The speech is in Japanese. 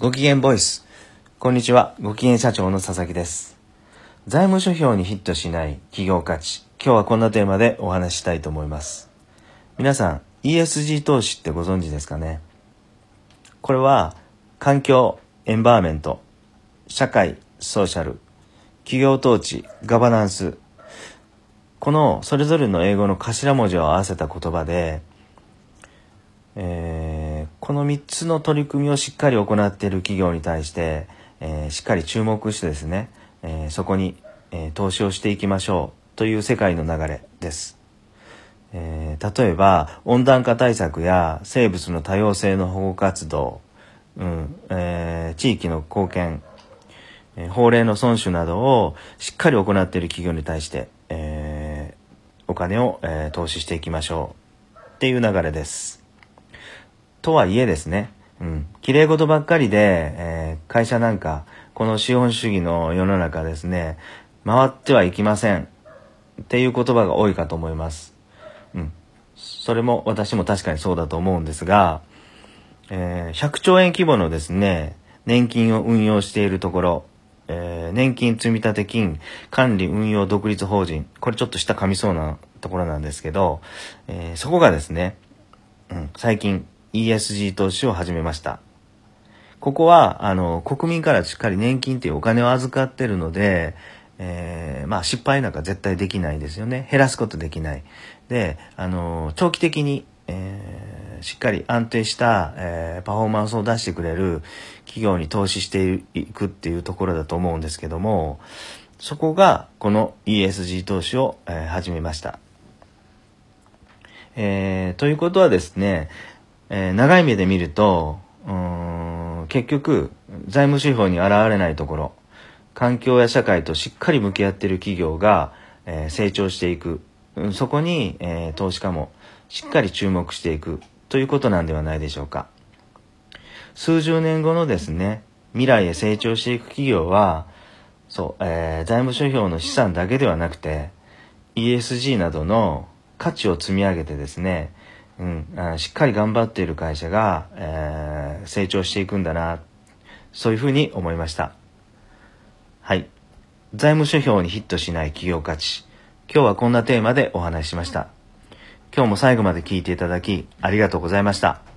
ご機嫌ボイス。こんにちは。ご機嫌社長の佐々木です。財務諸表にヒットしない企業価値。今日はこんなテーマでお話ししたいと思います。皆さん、ESG 投資ってご存知ですかね？これは、環境、エンバーメント、社会、ソーシャル、企業統治、ガバナンス。このそれぞれの英語の頭文字を合わせた言葉で、えーこの3つの取り組みをしっかり行っている企業に対して、えーしっかり注目してですね、えーそこに、えー投資をしていきましょうという世界の流れです。えー例えば温暖化対策や生物の多様性の保護活動、うんえー地域の貢献、えー法令の遵守などをしっかり行っている企業に対して、えーお金を、えー投資していきましょうっていう流れです。とはいえですね、うん、綺麗事ばっかりで、えー会社なんか、この資本主義の世の中ですね、回ってはいきませんっていう言葉が多いかと思います。うん。それも私も確かにそうだと思うんですが、えー100兆円規模のですね、年金を運用しているところ、えー年金積立金管理運用独立法人、これちょっと下噛みそうなところなんですけど、えーそこがですね、うん、最近 ESG 投資を始めました。ここは、あの、国民からしっかり年金っていうお金を預かってるので、えーまあ失敗なんか絶対できないですよね。減らすことできない。で、あの、長期的に、えーしっかり安定した、えーパフォーマンスを出してくれる企業に投資していくっていうところだと思うんですけども、そこがこの ESG 投資を、えー始めました。えーということはですね、えー長い目で見ると、結局、財務指標に現れないところ、環境や社会としっかり向き合っている企業が、えー成長していく。うんそこに、えー投資家もしっかり注目していくということなんではないでしょうか。数十年後のですね、未来へ成長していく企業は、そう、えー財務指標の資産だけではなくて、ESG などの価値を積み上げてですね、うん、しっかり頑張っている会社が、えー成長していくんだな、そういうふうに思いました。はい。財務諸表にヒットしない企業価値。今日はこんなテーマでお話ししました。今日も最後まで聞いていただき、ありがとうございました。